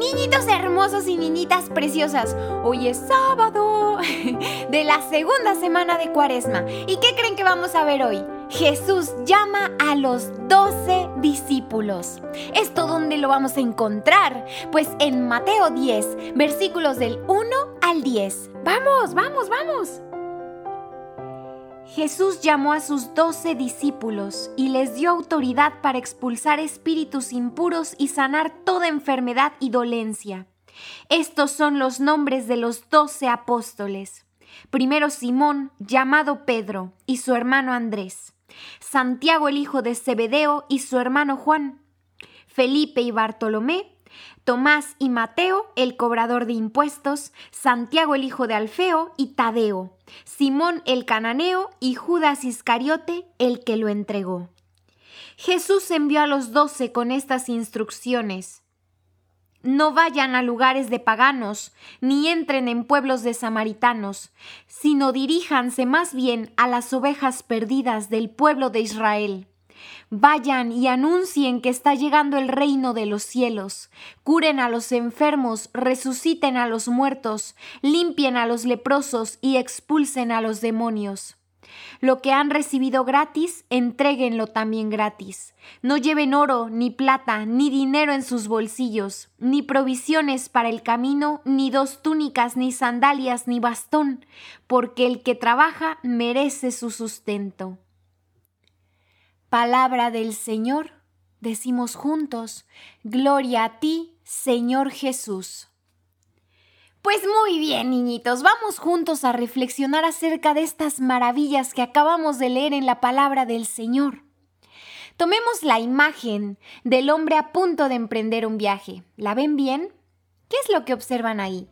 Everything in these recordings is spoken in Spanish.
Niñitos hermosos y niñitas preciosas, hoy es sábado de la segunda semana de Cuaresma. ¿Y qué creen que vamos a ver hoy? Jesús llama a los doce discípulos. ¿Esto dónde lo vamos a encontrar? Pues en Mateo 10, versículos del 1 al 10. Vamos, vamos, vamos. Jesús llamó a sus doce discípulos y les dio autoridad para expulsar espíritus impuros y sanar toda enfermedad y dolencia. Estos son los nombres de los doce apóstoles. Primero Simón, llamado Pedro, y su hermano Andrés. Santiago el hijo de Zebedeo y su hermano Juan. Felipe y Bartolomé, Tomás y Mateo, el cobrador de impuestos, Santiago el hijo de Alfeo y Tadeo, Simón el cananeo y Judas Iscariote, el que lo entregó. Jesús envió a los doce con estas instrucciones. No vayan a lugares de paganos, ni entren en pueblos de samaritanos, sino diríjanse más bien a las ovejas perdidas del pueblo de Israel. Vayan y anuncien que está llegando el reino de los cielos. Curen a los enfermos, resuciten a los muertos, limpien a los leprosos y expulsen a los demonios. Lo que han recibido gratis, entréguenlo también gratis. No lleven oro, ni plata, ni dinero en sus bolsillos, ni provisiones para el camino, ni dos túnicas, ni sandalias, ni bastón, porque el que trabaja merece su sustento. Palabra del Señor, decimos juntos, Gloria a ti, Señor Jesús. Pues muy bien, niñitos, vamos juntos a reflexionar acerca de estas maravillas que acabamos de leer en la palabra del Señor. Tomemos la imagen del hombre a punto de emprender un viaje. ¿La ven bien? ¿Qué es lo que observan ahí?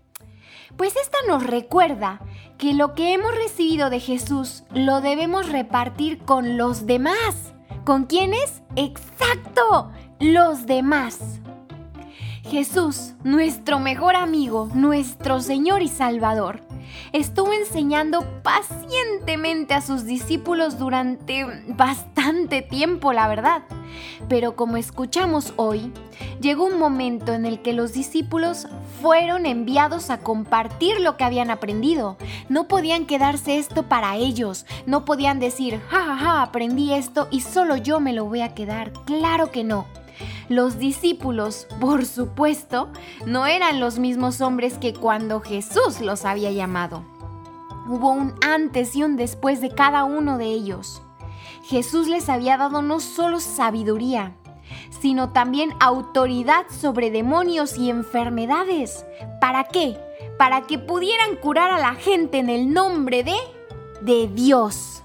Pues esta nos recuerda que lo que hemos recibido de Jesús lo debemos repartir con los demás. ¿Con quiénes? Exacto, los demás. Jesús, nuestro mejor amigo, nuestro Señor y Salvador, estuvo enseñando pacientemente a sus discípulos durante bastante tiempo, la verdad. Pero como escuchamos hoy, llegó un momento en el que los discípulos fueron enviados a compartir lo que habían aprendido. No podían quedarse esto para ellos, no podían decir, ja, ja, ja, aprendí esto y solo yo me lo voy a quedar. Claro que no. Los discípulos, por supuesto, no eran los mismos hombres que cuando Jesús los había llamado. Hubo un antes y un después de cada uno de ellos. Jesús les había dado no solo sabiduría, sino también autoridad sobre demonios y enfermedades. ¿Para qué? Para que pudieran curar a la gente en el nombre de de Dios.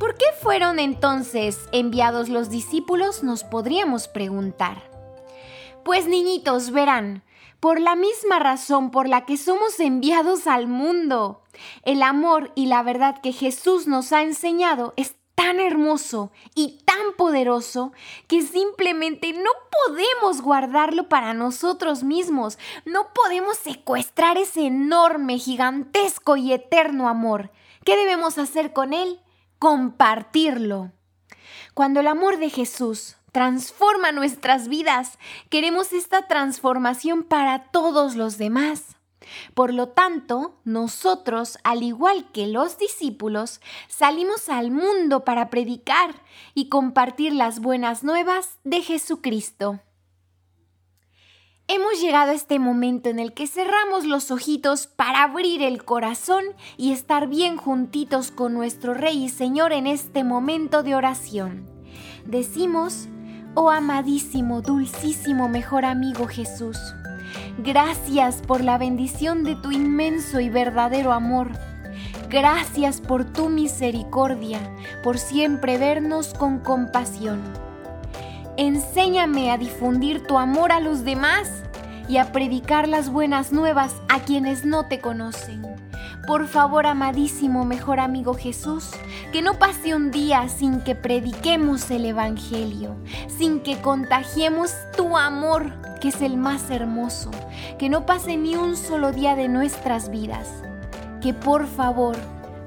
¿Por qué fueron entonces enviados los discípulos? Nos podríamos preguntar. Pues niñitos, verán, por la misma razón por la que somos enviados al mundo. El amor y la verdad que Jesús nos ha enseñado es tan hermoso y tan poderoso que simplemente no podemos guardarlo para nosotros mismos, no podemos secuestrar ese enorme, gigantesco y eterno amor. ¿Qué debemos hacer con él? Compartirlo. Cuando el amor de Jesús transforma nuestras vidas, queremos esta transformación para todos los demás. Por lo tanto, nosotros, al igual que los discípulos, salimos al mundo para predicar y compartir las buenas nuevas de Jesucristo. Hemos llegado a este momento en el que cerramos los ojitos para abrir el corazón y estar bien juntitos con nuestro Rey y Señor en este momento de oración. Decimos, oh amadísimo, dulcísimo, mejor amigo Jesús, gracias por la bendición de tu inmenso y verdadero amor. Gracias por tu misericordia, por siempre vernos con compasión. Enséñame a difundir tu amor a los demás y a predicar las buenas nuevas a quienes no te conocen. Por favor, amadísimo mejor amigo Jesús, que no pase un día sin que prediquemos el Evangelio, sin que contagiemos tu amor, que es el más hermoso, que no pase ni un solo día de nuestras vidas. Que por favor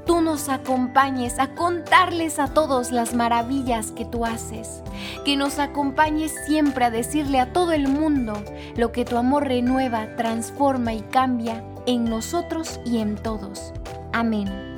tú nos acompañes a contarles a todos las maravillas que tú haces, que nos acompañes siempre a decirle a todo el mundo lo que tu amor renueva, transforma y cambia en nosotros y en todos. Amén.